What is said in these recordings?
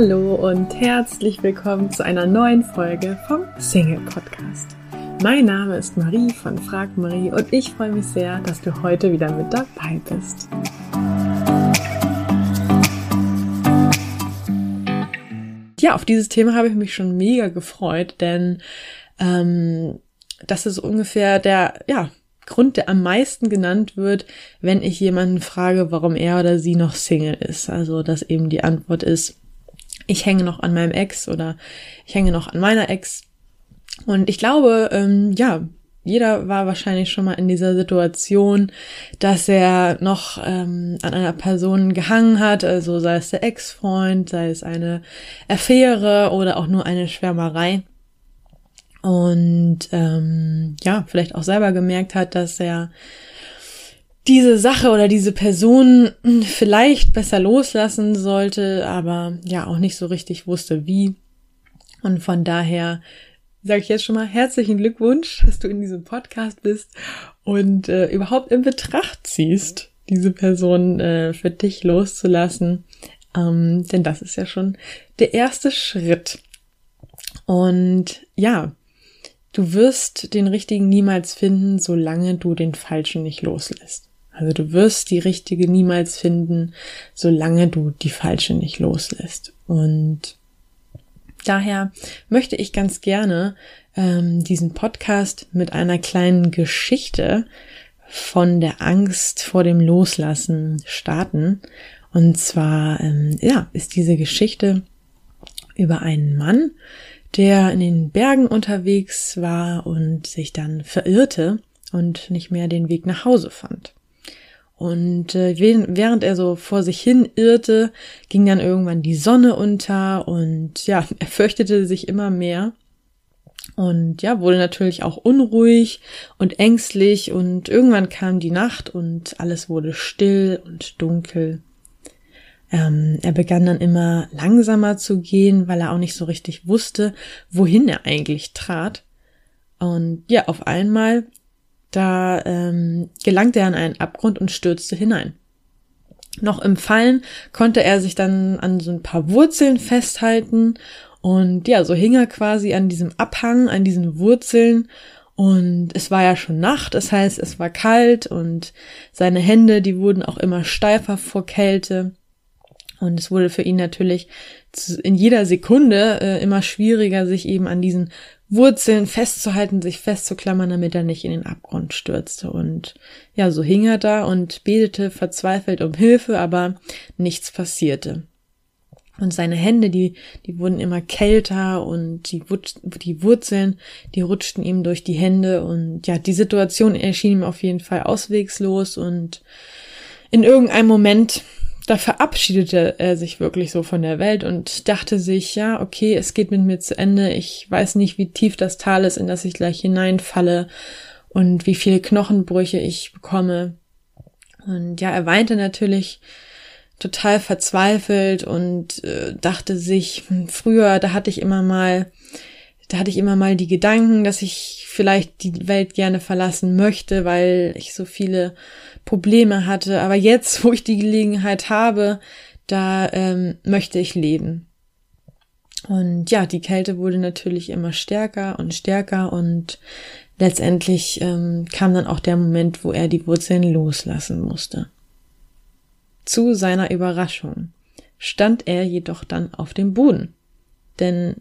Hallo und herzlich willkommen zu einer neuen Folge vom Single Podcast. Mein Name ist Marie von Frag Marie und ich freue mich sehr, dass du heute wieder mit dabei bist. Ja, auf dieses Thema habe ich mich schon mega gefreut, denn ähm, das ist ungefähr der, ja, Grund, der am meisten genannt wird, wenn ich jemanden frage, warum er oder sie noch Single ist. Also, dass eben die Antwort ist, ich hänge noch an meinem Ex oder ich hänge noch an meiner Ex. Und ich glaube, ähm, ja, jeder war wahrscheinlich schon mal in dieser Situation, dass er noch ähm, an einer Person gehangen hat, also sei es der Ex-Freund, sei es eine Affäre oder auch nur eine Schwärmerei. Und ähm, ja, vielleicht auch selber gemerkt hat, dass er diese Sache oder diese Person vielleicht besser loslassen sollte, aber ja auch nicht so richtig wusste, wie. Und von daher sage ich jetzt schon mal herzlichen Glückwunsch, dass du in diesem Podcast bist und äh, überhaupt in Betracht ziehst, diese Person äh, für dich loszulassen. Ähm, denn das ist ja schon der erste Schritt. Und ja, du wirst den richtigen niemals finden, solange du den falschen nicht loslässt. Also du wirst die richtige niemals finden, solange du die falsche nicht loslässt. Und daher möchte ich ganz gerne ähm, diesen Podcast mit einer kleinen Geschichte von der Angst vor dem Loslassen starten. Und zwar, ähm, ja, ist diese Geschichte über einen Mann, der in den Bergen unterwegs war und sich dann verirrte und nicht mehr den Weg nach Hause fand. Und äh, während er so vor sich hin irrte, ging dann irgendwann die Sonne unter und ja, er fürchtete sich immer mehr und ja, wurde natürlich auch unruhig und ängstlich und irgendwann kam die Nacht und alles wurde still und dunkel. Ähm, er begann dann immer langsamer zu gehen, weil er auch nicht so richtig wusste, wohin er eigentlich trat. Und ja, auf einmal da ähm, gelangte er an einen Abgrund und stürzte hinein. Noch im Fallen konnte er sich dann an so ein paar Wurzeln festhalten und ja, so hing er quasi an diesem Abhang, an diesen Wurzeln und es war ja schon Nacht, das heißt, es war kalt und seine Hände, die wurden auch immer steifer vor Kälte und es wurde für ihn natürlich in jeder Sekunde äh, immer schwieriger, sich eben an diesen Wurzeln festzuhalten, sich festzuklammern, damit er nicht in den Abgrund stürzte. Und ja, so hing er da und betete verzweifelt um Hilfe, aber nichts passierte. Und seine Hände, die, die wurden immer kälter und die, die Wurzeln, die rutschten ihm durch die Hände und ja, die Situation erschien ihm auf jeden Fall auswegslos und in irgendeinem Moment da verabschiedete er sich wirklich so von der Welt und dachte sich, ja, okay, es geht mit mir zu Ende. Ich weiß nicht, wie tief das Tal ist, in das ich gleich hineinfalle und wie viele Knochenbrüche ich bekomme. Und ja, er weinte natürlich total verzweifelt und äh, dachte sich, hm, früher, da hatte ich immer mal, da hatte ich immer mal die Gedanken, dass ich vielleicht die Welt gerne verlassen möchte, weil ich so viele Probleme hatte. Aber jetzt, wo ich die Gelegenheit habe, da ähm, möchte ich leben. Und ja, die Kälte wurde natürlich immer stärker und stärker und letztendlich ähm, kam dann auch der Moment, wo er die Wurzeln loslassen musste. Zu seiner Überraschung stand er jedoch dann auf dem Boden, denn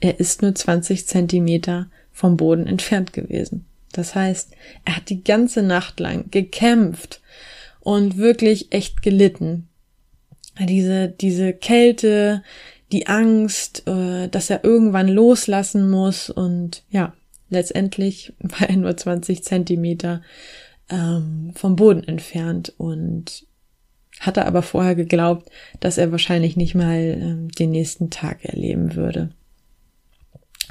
er ist nur 20 Zentimeter vom Boden entfernt gewesen. Das heißt, er hat die ganze Nacht lang gekämpft und wirklich echt gelitten. Diese, diese Kälte, die Angst, äh, dass er irgendwann loslassen muss und ja, letztendlich war er nur 20 Zentimeter ähm, vom Boden entfernt und hatte aber vorher geglaubt, dass er wahrscheinlich nicht mal ähm, den nächsten Tag erleben würde.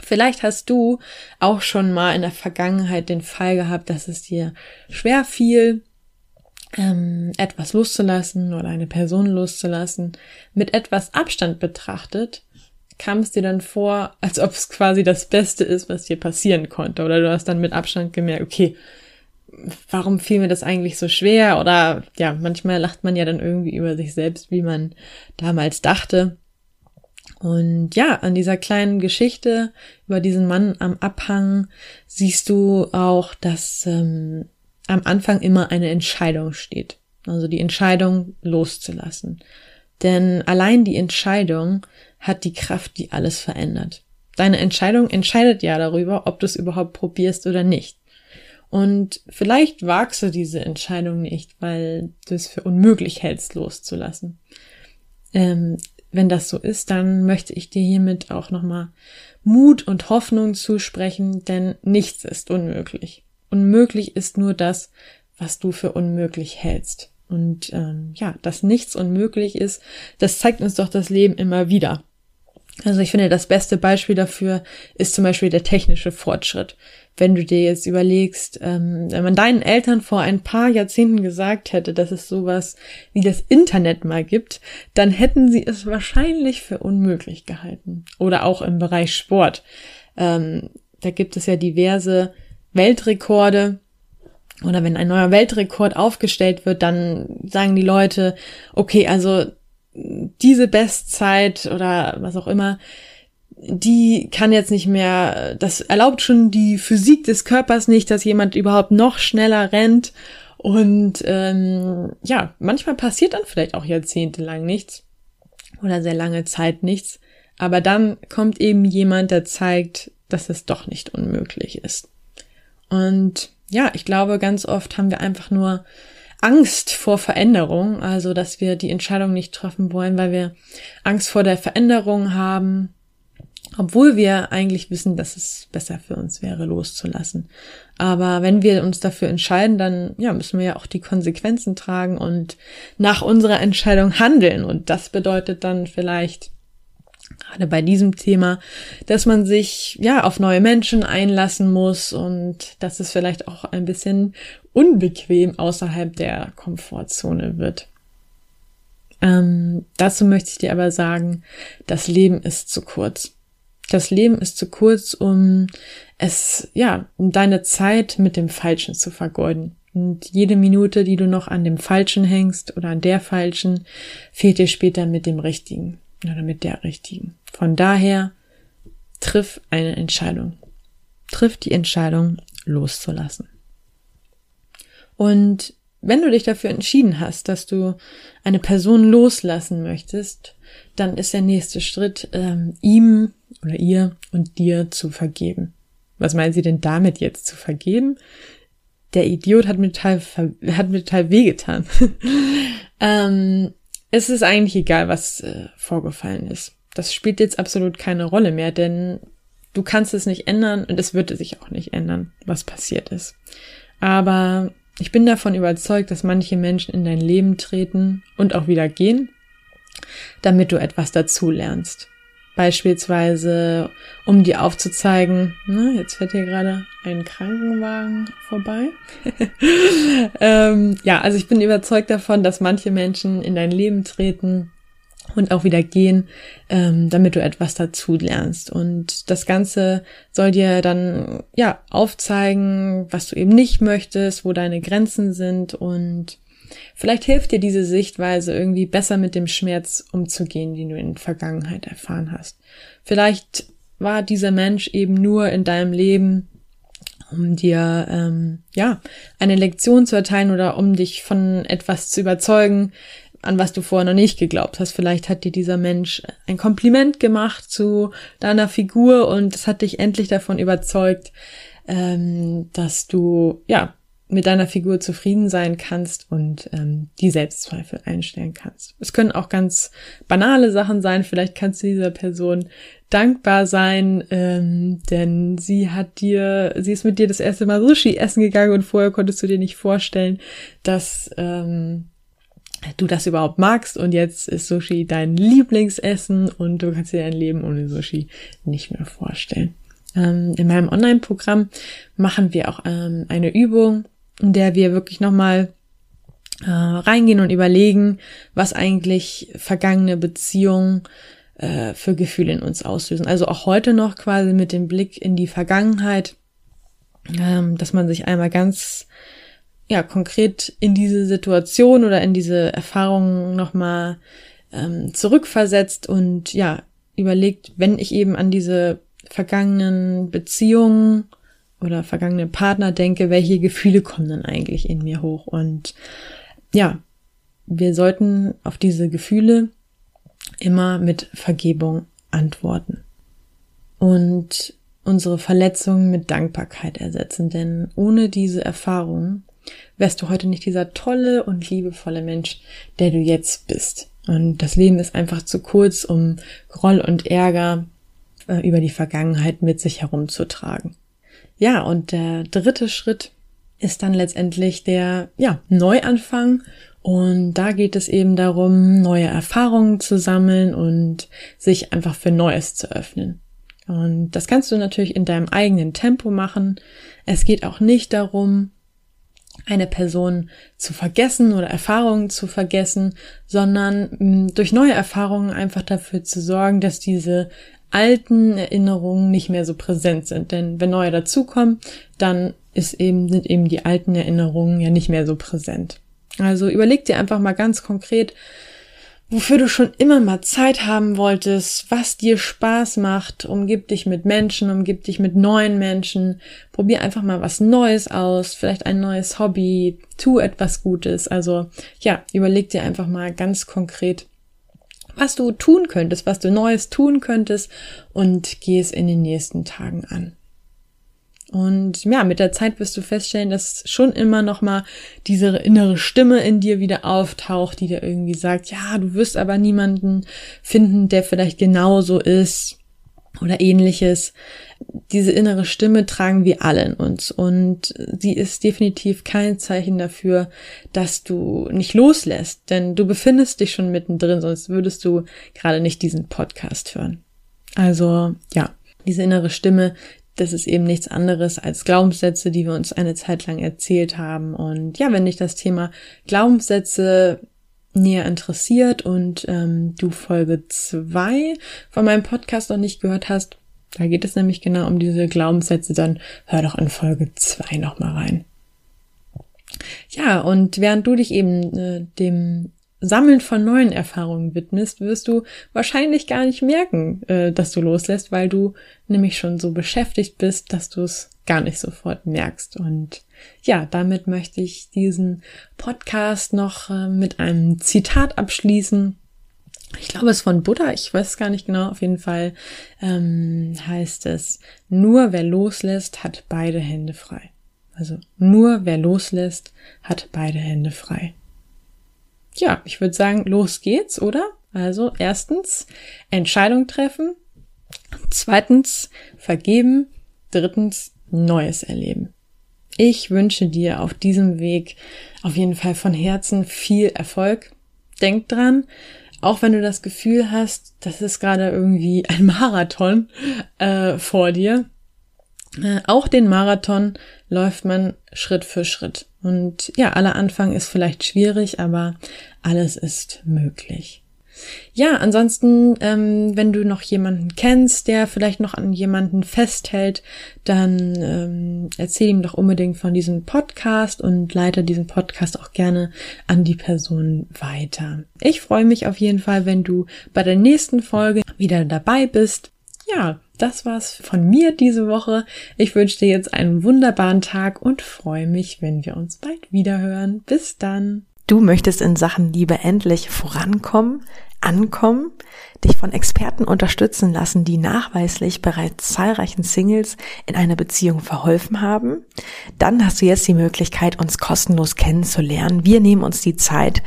Vielleicht hast du auch schon mal in der Vergangenheit den Fall gehabt, dass es dir schwer fiel, ähm, etwas loszulassen oder eine Person loszulassen. Mit etwas Abstand betrachtet kam es dir dann vor, als ob es quasi das Beste ist, was dir passieren konnte. Oder du hast dann mit Abstand gemerkt, okay, warum fiel mir das eigentlich so schwer? Oder ja, manchmal lacht man ja dann irgendwie über sich selbst, wie man damals dachte. Und ja, an dieser kleinen Geschichte über diesen Mann am Abhang siehst du auch, dass ähm, am Anfang immer eine Entscheidung steht. Also die Entscheidung loszulassen. Denn allein die Entscheidung hat die Kraft, die alles verändert. Deine Entscheidung entscheidet ja darüber, ob du es überhaupt probierst oder nicht. Und vielleicht wagst du diese Entscheidung nicht, weil du es für unmöglich hältst, loszulassen. Ähm, wenn das so ist, dann möchte ich dir hiermit auch nochmal Mut und Hoffnung zusprechen, denn nichts ist unmöglich. Unmöglich ist nur das, was du für unmöglich hältst. Und ähm, ja, dass nichts unmöglich ist, das zeigt uns doch das Leben immer wieder. Also ich finde, das beste Beispiel dafür ist zum Beispiel der technische Fortschritt. Wenn du dir jetzt überlegst, ähm, wenn man deinen Eltern vor ein paar Jahrzehnten gesagt hätte, dass es sowas wie das Internet mal gibt, dann hätten sie es wahrscheinlich für unmöglich gehalten. Oder auch im Bereich Sport. Ähm, da gibt es ja diverse Weltrekorde, oder wenn ein neuer Weltrekord aufgestellt wird, dann sagen die Leute, okay, also diese Bestzeit oder was auch immer, die kann jetzt nicht mehr, das erlaubt schon die Physik des Körpers nicht, dass jemand überhaupt noch schneller rennt. Und ähm, ja, manchmal passiert dann vielleicht auch jahrzehntelang nichts oder sehr lange Zeit nichts. Aber dann kommt eben jemand, der zeigt, dass es doch nicht unmöglich ist. Und ja, ich glaube, ganz oft haben wir einfach nur Angst vor Veränderung, also dass wir die Entscheidung nicht treffen wollen, weil wir Angst vor der Veränderung haben, obwohl wir eigentlich wissen, dass es besser für uns wäre, loszulassen. Aber wenn wir uns dafür entscheiden, dann ja, müssen wir ja auch die Konsequenzen tragen und nach unserer Entscheidung handeln. Und das bedeutet dann vielleicht gerade bei diesem Thema, dass man sich ja auf neue Menschen einlassen muss und dass es vielleicht auch ein bisschen unbequem außerhalb der Komfortzone wird. Ähm, dazu möchte ich dir aber sagen, das Leben ist zu kurz. Das Leben ist zu kurz, um es, ja, um deine Zeit mit dem Falschen zu vergeuden. Und jede Minute, die du noch an dem Falschen hängst oder an der Falschen, fehlt dir später mit dem Richtigen oder mit der richtigen. Von daher triff eine Entscheidung. Triff die Entscheidung, loszulassen. Und wenn du dich dafür entschieden hast, dass du eine Person loslassen möchtest, dann ist der nächste Schritt, ähm, ihm oder ihr und dir zu vergeben. Was meinen Sie denn damit jetzt zu vergeben? Der Idiot hat mir total, hat mir total wehgetan. ähm, es ist eigentlich egal, was äh, vorgefallen ist. Das spielt jetzt absolut keine Rolle mehr, denn du kannst es nicht ändern und es wird sich auch nicht ändern, was passiert ist. Aber ich bin davon überzeugt, dass manche Menschen in dein Leben treten und auch wieder gehen, damit du etwas dazu lernst. Beispielsweise, um dir aufzuzeigen, na, jetzt fährt hier gerade ein Krankenwagen vorbei. ähm, ja, also ich bin überzeugt davon, dass manche Menschen in dein Leben treten und auch wieder gehen, ähm, damit du etwas dazu lernst. Und das Ganze soll dir dann ja aufzeigen, was du eben nicht möchtest, wo deine Grenzen sind und Vielleicht hilft dir diese Sichtweise irgendwie besser mit dem Schmerz umzugehen, den du in der Vergangenheit erfahren hast. Vielleicht war dieser Mensch eben nur in deinem Leben, um dir ähm, ja eine Lektion zu erteilen oder um dich von etwas zu überzeugen, an was du vorher noch nicht geglaubt hast. Vielleicht hat dir dieser Mensch ein Kompliment gemacht zu deiner Figur und es hat dich endlich davon überzeugt, ähm, dass du ja mit deiner Figur zufrieden sein kannst und ähm, die Selbstzweifel einstellen kannst. Es können auch ganz banale Sachen sein. Vielleicht kannst du dieser Person dankbar sein, ähm, denn sie hat dir, sie ist mit dir das erste Mal Sushi essen gegangen und vorher konntest du dir nicht vorstellen, dass ähm, du das überhaupt magst und jetzt ist Sushi dein Lieblingsessen und du kannst dir dein Leben ohne Sushi nicht mehr vorstellen. Ähm, in meinem Online-Programm machen wir auch ähm, eine Übung, in der wir wirklich nochmal äh, reingehen und überlegen, was eigentlich vergangene Beziehungen äh, für Gefühle in uns auslösen. Also auch heute noch quasi mit dem Blick in die Vergangenheit, ähm, dass man sich einmal ganz ja konkret in diese Situation oder in diese Erfahrungen nochmal ähm, zurückversetzt und ja überlegt, wenn ich eben an diese vergangenen Beziehungen oder vergangene Partner denke, welche Gefühle kommen dann eigentlich in mir hoch? Und ja, wir sollten auf diese Gefühle immer mit Vergebung antworten und unsere Verletzungen mit Dankbarkeit ersetzen, denn ohne diese Erfahrung wärst du heute nicht dieser tolle und liebevolle Mensch, der du jetzt bist. Und das Leben ist einfach zu kurz, um Groll und Ärger äh, über die Vergangenheit mit sich herumzutragen. Ja, und der dritte Schritt ist dann letztendlich der, ja, Neuanfang. Und da geht es eben darum, neue Erfahrungen zu sammeln und sich einfach für Neues zu öffnen. Und das kannst du natürlich in deinem eigenen Tempo machen. Es geht auch nicht darum, eine Person zu vergessen oder Erfahrungen zu vergessen, sondern mm, durch neue Erfahrungen einfach dafür zu sorgen, dass diese alten Erinnerungen nicht mehr so präsent sind. Denn wenn neue dazukommen, dann ist eben, sind eben die alten Erinnerungen ja nicht mehr so präsent. Also überleg dir einfach mal ganz konkret, wofür du schon immer mal Zeit haben wolltest, was dir Spaß macht, umgib dich mit Menschen, umgib dich mit neuen Menschen, probier einfach mal was Neues aus, vielleicht ein neues Hobby, tu etwas Gutes. Also ja, überleg dir einfach mal ganz konkret, was du tun könntest, was du Neues tun könntest und geh es in den nächsten Tagen an. Und ja, mit der Zeit wirst du feststellen, dass schon immer noch mal diese innere Stimme in dir wieder auftaucht, die dir irgendwie sagt, ja, du wirst aber niemanden finden, der vielleicht genauso ist oder ähnliches. Diese innere Stimme tragen wir alle in uns und sie ist definitiv kein Zeichen dafür, dass du nicht loslässt, denn du befindest dich schon mittendrin, sonst würdest du gerade nicht diesen Podcast hören. Also ja, diese innere Stimme, das ist eben nichts anderes als Glaubenssätze, die wir uns eine Zeit lang erzählt haben. Und ja, wenn dich das Thema Glaubenssätze näher interessiert und ähm, du Folge zwei von meinem Podcast noch nicht gehört hast, da geht es nämlich genau um diese Glaubenssätze, dann hör doch in Folge zwei nochmal rein. Ja, und während du dich eben äh, dem Sammeln von neuen Erfahrungen widmest, wirst du wahrscheinlich gar nicht merken, äh, dass du loslässt, weil du nämlich schon so beschäftigt bist, dass du es gar nicht sofort merkst. Und ja, damit möchte ich diesen Podcast noch äh, mit einem Zitat abschließen. Ich glaube, es ist von Buddha, ich weiß gar nicht genau, auf jeden Fall ähm, heißt es, nur wer loslässt, hat beide Hände frei. Also nur wer loslässt, hat beide Hände frei ja, ich würde sagen, los geht's, oder? Also erstens Entscheidung treffen, zweitens vergeben, drittens Neues erleben. Ich wünsche dir auf diesem Weg auf jeden Fall von Herzen viel Erfolg. Denk dran, auch wenn du das Gefühl hast, das ist gerade irgendwie ein Marathon äh, vor dir, äh, auch den Marathon läuft man Schritt für Schritt. Und ja, aller Anfang ist vielleicht schwierig, aber alles ist möglich. Ja, ansonsten, ähm, wenn du noch jemanden kennst, der vielleicht noch an jemanden festhält, dann ähm, erzähl ihm doch unbedingt von diesem Podcast und leite diesen Podcast auch gerne an die Person weiter. Ich freue mich auf jeden Fall, wenn du bei der nächsten Folge wieder dabei bist. Ja, das war's von mir diese Woche. Ich wünsche dir jetzt einen wunderbaren Tag und freue mich, wenn wir uns bald wiederhören. Bis dann. Du möchtest in Sachen Liebe endlich vorankommen, ankommen, dich von Experten unterstützen lassen, die nachweislich bereits zahlreichen Singles in einer Beziehung verholfen haben? Dann hast du jetzt die Möglichkeit, uns kostenlos kennenzulernen. Wir nehmen uns die Zeit,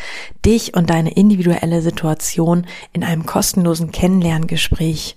dich und deine individuelle Situation in einem kostenlosen Kennenlerngespräch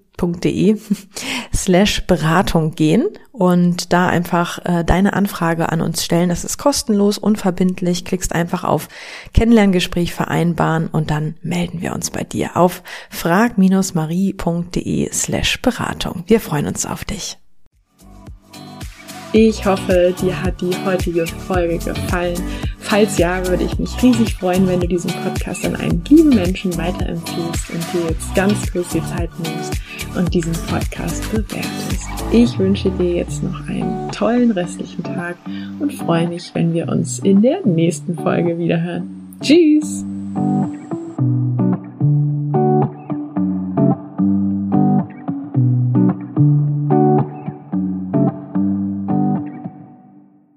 www.de slash Beratung gehen und da einfach äh, deine Anfrage an uns stellen. Das ist kostenlos, unverbindlich. Klickst einfach auf Kennenlerngespräch vereinbaren und dann melden wir uns bei dir auf frag-marie.de slash Beratung. Wir freuen uns auf dich. Ich hoffe, dir hat die heutige Folge gefallen. Falls ja, würde ich mich riesig freuen, wenn du diesen Podcast an einen lieben Menschen weiterempfiehlst und dir jetzt ganz kurz die Zeit nimmst und diesen Podcast bewertest. Ich wünsche dir jetzt noch einen tollen restlichen Tag und freue mich, wenn wir uns in der nächsten Folge wiederhören. Tschüss!